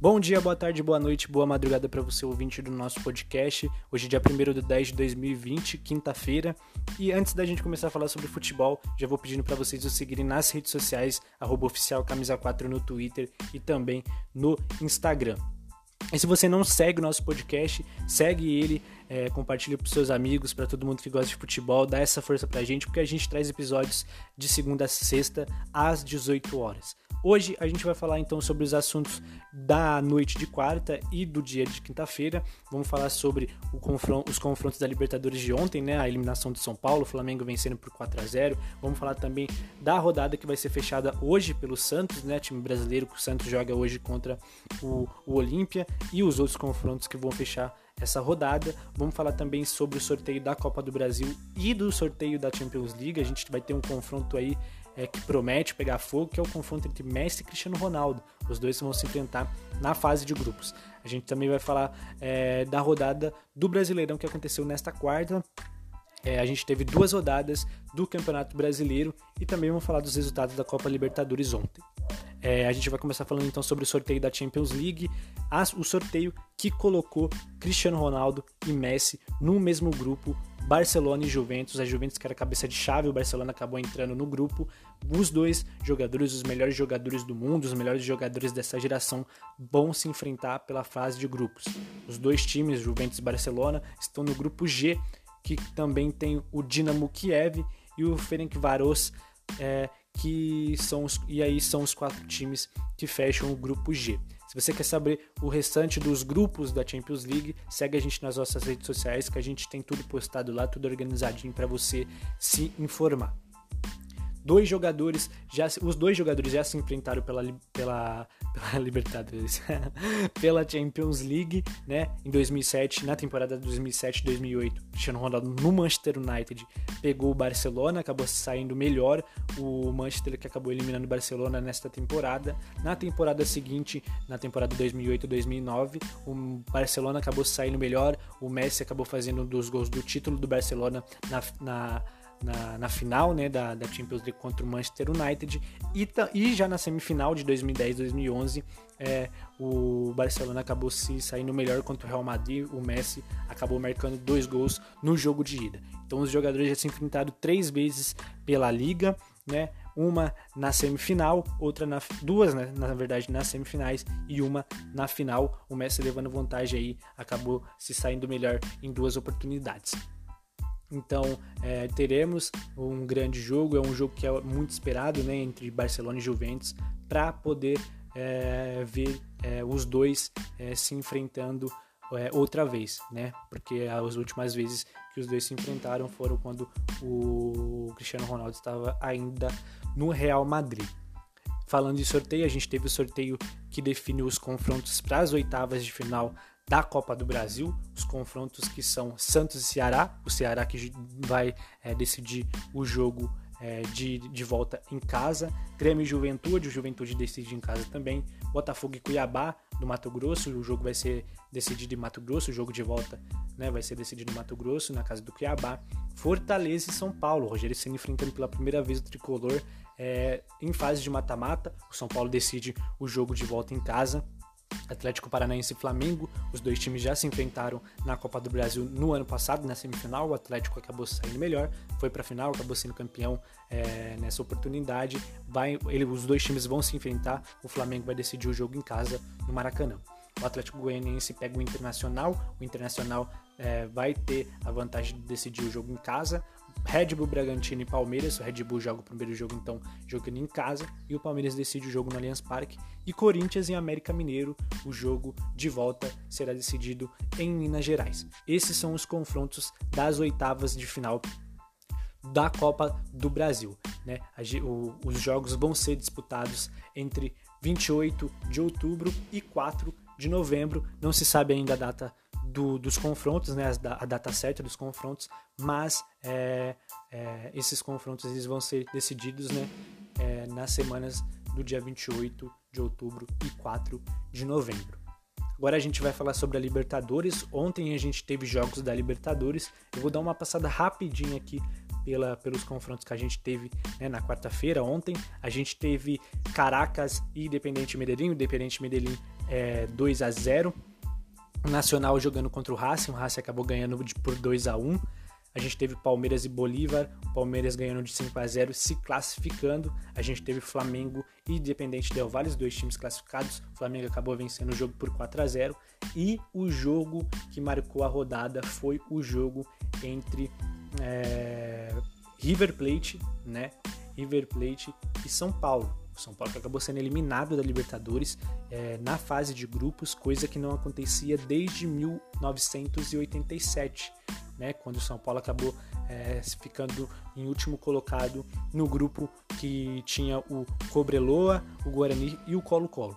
Bom dia, boa tarde, boa noite, boa madrugada para você ouvinte do nosso podcast. Hoje é dia 1 de 10 de 2020, quinta-feira. E antes da gente começar a falar sobre futebol, já vou pedindo para vocês o seguirem nas redes sociais, arroba oficial camisa 4 no Twitter e também no Instagram. E se você não segue o nosso podcast, segue ele, é, compartilha para seus amigos, para todo mundo que gosta de futebol, dá essa força para a gente, porque a gente traz episódios de segunda a sexta às 18 horas. Hoje a gente vai falar então sobre os assuntos da noite de quarta e do dia de quinta-feira. Vamos falar sobre os confrontos da Libertadores de ontem, né? A eliminação de São Paulo, Flamengo vencendo por 4 a 0. Vamos falar também da rodada que vai ser fechada hoje pelo Santos, né? Time brasileiro que o Santos joga hoje contra o, o Olímpia e os outros confrontos que vão fechar essa rodada. Vamos falar também sobre o sorteio da Copa do Brasil e do sorteio da Champions League. A gente vai ter um confronto aí é, que promete pegar fogo, que é o confronto entre Messi e Cristiano Ronaldo. Os dois vão se enfrentar na fase de grupos. A gente também vai falar é, da rodada do Brasileirão que aconteceu nesta quarta. É, a gente teve duas rodadas do Campeonato Brasileiro e também vamos falar dos resultados da Copa Libertadores ontem. É, a gente vai começar falando então sobre o sorteio da Champions League, o sorteio que colocou Cristiano Ronaldo e Messi no mesmo grupo Barcelona e Juventus. A Juventus que era cabeça de chave, o Barcelona acabou entrando no grupo. Os dois jogadores, os melhores jogadores do mundo, os melhores jogadores dessa geração, vão se enfrentar pela fase de grupos. Os dois times, Juventus e Barcelona, estão no grupo G, que também tem o Dinamo Kiev e o Ferencváros, é, que são os, e aí são os quatro times que fecham o grupo G. Se você quer saber o restante dos grupos da Champions League, segue a gente nas nossas redes sociais que a gente tem tudo postado lá, tudo organizadinho para você se informar dois jogadores já os dois jogadores já se enfrentaram pela pela, pela Libertadores, pela Champions League, né? Em 2007, na temporada de 2007-2008, Cristiano Ronaldo no Manchester United pegou o Barcelona, acabou saindo melhor. O Manchester que acabou eliminando o Barcelona nesta temporada. Na temporada seguinte, na temporada 2008-2009, o Barcelona acabou saindo melhor. O Messi acabou fazendo um dos gols do título do Barcelona na, na na, na final né, da, da, Champions League contra o Manchester United e, e já na semifinal de 2010-2011 é, o Barcelona acabou se saindo melhor contra o Real Madrid, o Messi acabou marcando dois gols no jogo de ida. Então os jogadores já se enfrentaram três vezes pela Liga, né? Uma na semifinal, outra na duas, né, na verdade, nas semifinais e uma na final. O Messi levando vantagem aí, acabou se saindo melhor em duas oportunidades. Então é, teremos um grande jogo, é um jogo que é muito esperado né, entre Barcelona e Juventus para poder é, ver é, os dois é, se enfrentando é, outra vez, né? Porque as últimas vezes que os dois se enfrentaram foram quando o Cristiano Ronaldo estava ainda no Real Madrid. Falando de sorteio, a gente teve o sorteio que define os confrontos para as oitavas de final da Copa do Brasil, os confrontos que são Santos e Ceará, o Ceará que vai é, decidir o jogo é, de, de volta em casa, Grêmio e Juventude, o Juventude decide em casa também, Botafogo e Cuiabá do Mato Grosso, o jogo vai ser decidido em Mato Grosso, o jogo de volta né, vai ser decidido em Mato Grosso, na casa do Cuiabá, Fortaleza e São Paulo, o Rogério se enfrentando pela primeira vez o tricolor é, em fase de mata-mata, o São Paulo decide o jogo de volta em casa, Atlético Paranaense e Flamengo, os dois times já se enfrentaram na Copa do Brasil no ano passado, na semifinal. O Atlético acabou saindo melhor, foi para a final, acabou sendo campeão é, nessa oportunidade. Vai, ele, os dois times vão se enfrentar. O Flamengo vai decidir o jogo em casa no Maracanã. O Atlético Goianiense pega o Internacional, o Internacional é, vai ter a vantagem de decidir o jogo em casa. Red Bull, Bragantino e Palmeiras. O Red Bull joga o primeiro jogo, então, jogando em casa. E o Palmeiras decide o jogo no Allianz Parque. E Corinthians e América Mineiro, o jogo de volta será decidido em Minas Gerais. Esses são os confrontos das oitavas de final da Copa do Brasil. Né? os jogos vão ser disputados entre 28 de outubro e 4 de novembro. Não se sabe ainda a data do, dos confrontos, né, a data certa dos confrontos, mas é, é, esses confrontos eles vão ser decididos né, é, nas semanas do dia 28 de outubro e 4 de novembro. Agora a gente vai falar sobre a Libertadores. Ontem a gente teve jogos da Libertadores. Eu vou dar uma passada rapidinha aqui pela, pelos confrontos que a gente teve né, na quarta-feira. Ontem a gente teve Caracas e Independente Medellín. Independente Medellín é, 2 a 0 Nacional jogando contra o Racing, o Racing acabou ganhando por 2 a 1 a gente teve Palmeiras e Bolívar, o Palmeiras ganhando de 5 a 0, se classificando. A gente teve Flamengo e Independente Del Valle, os dois times classificados. O Flamengo acabou vencendo o jogo por 4 a 0 e o jogo que marcou a rodada foi o jogo entre é, River Plate, né? River Plate e São Paulo. O São Paulo acabou sendo eliminado da Libertadores é, na fase de grupos, coisa que não acontecia desde 1987, né, quando o São Paulo acabou é, ficando em último colocado no grupo que tinha o Cobreloa, o Guarani e o Colo-Colo.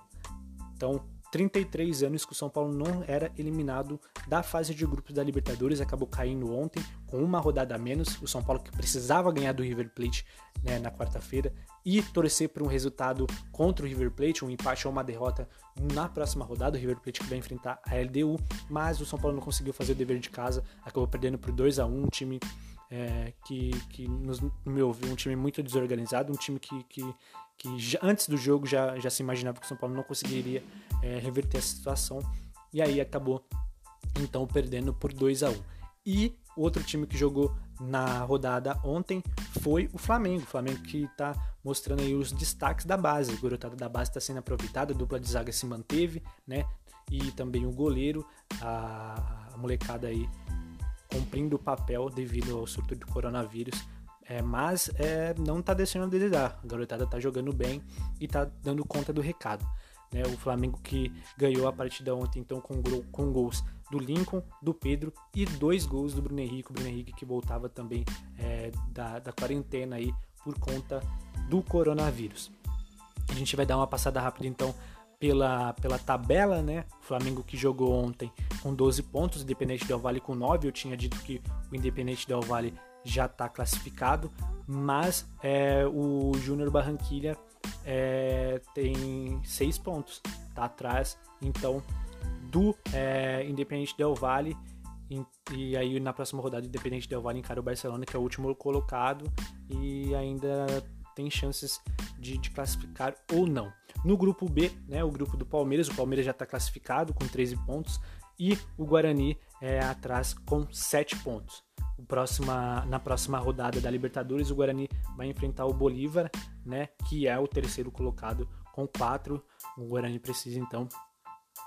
Então, 33 anos que o São Paulo não era eliminado da fase de grupos da Libertadores, acabou caindo ontem com uma rodada a menos. O São Paulo que precisava ganhar do River Plate né, na quarta-feira e torcer por um resultado contra o River Plate, um empate ou uma derrota na próxima rodada. O River Plate que vai enfrentar a LDU, mas o São Paulo não conseguiu fazer o dever de casa, acabou perdendo por 2 a 1 um time é, que, que nos, no meu um time muito desorganizado, um time que, que, que já, antes do jogo já, já se imaginava que o São Paulo não conseguiria é, reverter a situação, e aí acabou então perdendo por 2 a 1 E outro time que jogou na rodada ontem foi o Flamengo. O Flamengo que está mostrando aí os destaques da base. O garotada da base está sendo aproveitada, a dupla de zaga se manteve, né? E também o goleiro, a, a molecada aí cumprindo o papel devido ao surto do coronavírus. É, mas é, não está deixando de desejar. A garotada está jogando bem e está dando conta do recado. Né? O Flamengo que ganhou a partida ontem então com, com gols do Lincoln, do Pedro e dois gols do Bruno Henrique. O Bruno Henrique que voltava também é, da, da quarentena aí por conta do coronavírus. A gente vai dar uma passada rápida então pela, pela tabela, né? O Flamengo que jogou ontem com 12 pontos, o Independente Del Vale com 9. Eu tinha dito que o Independente Del Vale já está classificado, mas é, o Júnior Barranquilha é, tem 6 pontos, tá atrás então do é, Independente Del Vale. E, e aí na próxima rodada, Independente Del Vale encara o Barcelona, que é o último colocado, e ainda tem chances de, de, classificar ou não. No grupo B, né, o grupo do Palmeiras, o Palmeiras já está classificado com 13 pontos e o Guarani é atrás com 7 pontos. Próxima, na próxima rodada da Libertadores, o Guarani vai enfrentar o Bolívar, né, que é o terceiro colocado com 4. O Guarani precisa então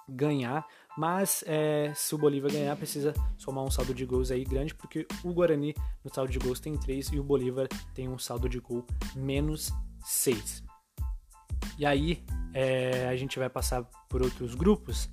ganhar, mas é, se o Bolívar ganhar, precisa somar um saldo de gols aí grande, porque o Guarani no saldo de gols tem 3 e o Bolívar tem um saldo de gol menos 6. E aí é, a gente vai passar por outros grupos.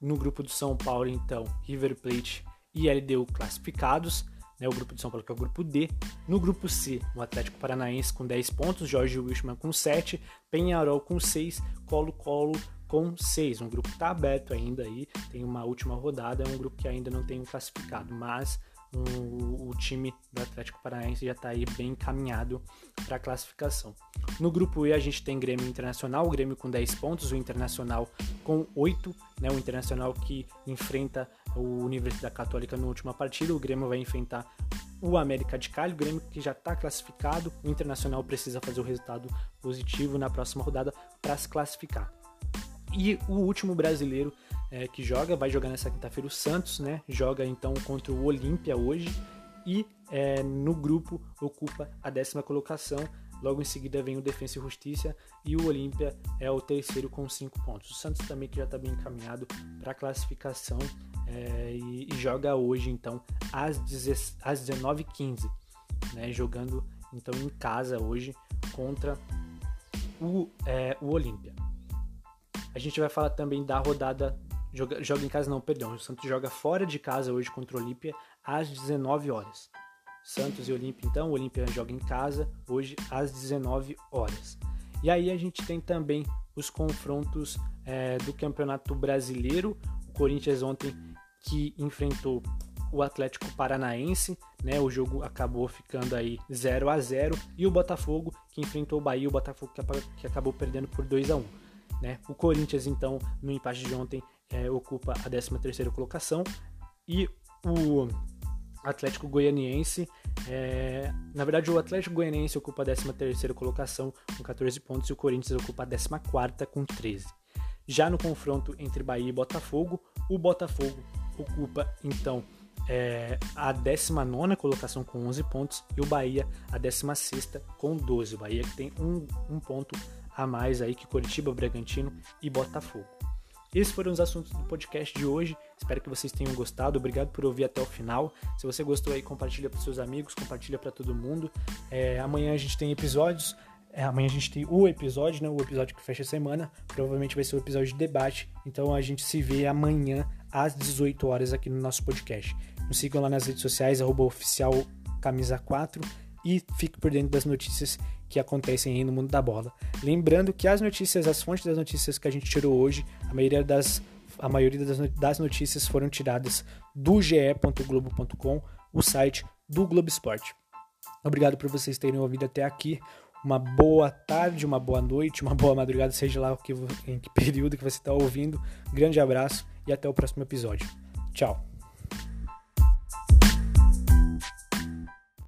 No grupo do São Paulo, então, River Plate e LDU classificados. Né, o grupo de São Paulo, que é o grupo D. No grupo C, o Atlético Paranaense com 10 pontos, Jorge Wilshman com 7, Penharol com 6, Colo-Colo com 6. Um grupo que está aberto ainda aí, tem uma última rodada, é um grupo que ainda não tem um classificado, mas um, o time do Atlético Paranaense já está aí bem encaminhado para a classificação. No grupo E a gente tem Grêmio Internacional, o Grêmio com 10 pontos, o Internacional com 8, né, o Internacional que enfrenta o Universidade Católica na última partida, o Grêmio vai enfrentar o América de Cali, o Grêmio que já está classificado, o Internacional precisa fazer o resultado positivo na próxima rodada para se classificar. E o último brasileiro é, que joga, vai jogar nessa quinta-feira o Santos, né? Joga então contra o Olímpia hoje e é, no grupo ocupa a décima colocação. Logo em seguida vem o Defensa e Justiça e o Olímpia é o terceiro com cinco pontos. O Santos também que já está bem encaminhado para a classificação é, e, e, joga hoje então às, às 19h15, né? Jogando então em casa hoje contra o, é, o Olímpia. A gente vai falar também da rodada. Joga, joga em casa, não, perdão. O Santos joga fora de casa hoje contra o Olímpia às 19 horas. Santos e Olímpia, então. O Olímpia joga em casa hoje às 19 horas. E aí a gente tem também os confrontos é, do Campeonato Brasileiro. O Corinthians ontem que enfrentou o Atlético Paranaense, né? O jogo acabou ficando aí 0 a 0 e o Botafogo que enfrentou o Bahia, o Botafogo que acabou perdendo por 2 a 1. Né? O Corinthians, então, no empate de ontem, é, ocupa a 13ª colocação e o Atlético Goianiense, é, na verdade o Atlético Goianiense ocupa a 13ª colocação com 14 pontos e o Corinthians ocupa a 14ª com 13. Já no confronto entre Bahia e Botafogo, o Botafogo ocupa então é, a 19 colocação com 11 pontos e o Bahia a 16 com 12. O Bahia que tem um, um ponto a mais aí que Curitiba, Bragantino e Botafogo. Esses foram os assuntos do podcast de hoje. Espero que vocês tenham gostado. Obrigado por ouvir até o final. Se você gostou aí, compartilha para seus amigos, compartilha para todo mundo. É, amanhã a gente tem episódios. É, amanhã a gente tem o episódio, né? O episódio que fecha a semana. Provavelmente vai ser o episódio de debate. Então a gente se vê amanhã às 18 horas aqui no nosso podcast. Nos sigam lá nas redes sociais, arroba oficial camisa 4 e fique por dentro das notícias que acontecem aí no mundo da bola. Lembrando que as notícias, as fontes das notícias que a gente tirou hoje, a maioria das, a maioria das notícias foram tiradas do ge.globo.com, o site do Globo Esporte. Obrigado por vocês terem ouvido até aqui. Uma boa tarde, uma boa noite, uma boa madrugada, seja lá em que período que você está ouvindo. Grande abraço e até o próximo episódio. Tchau.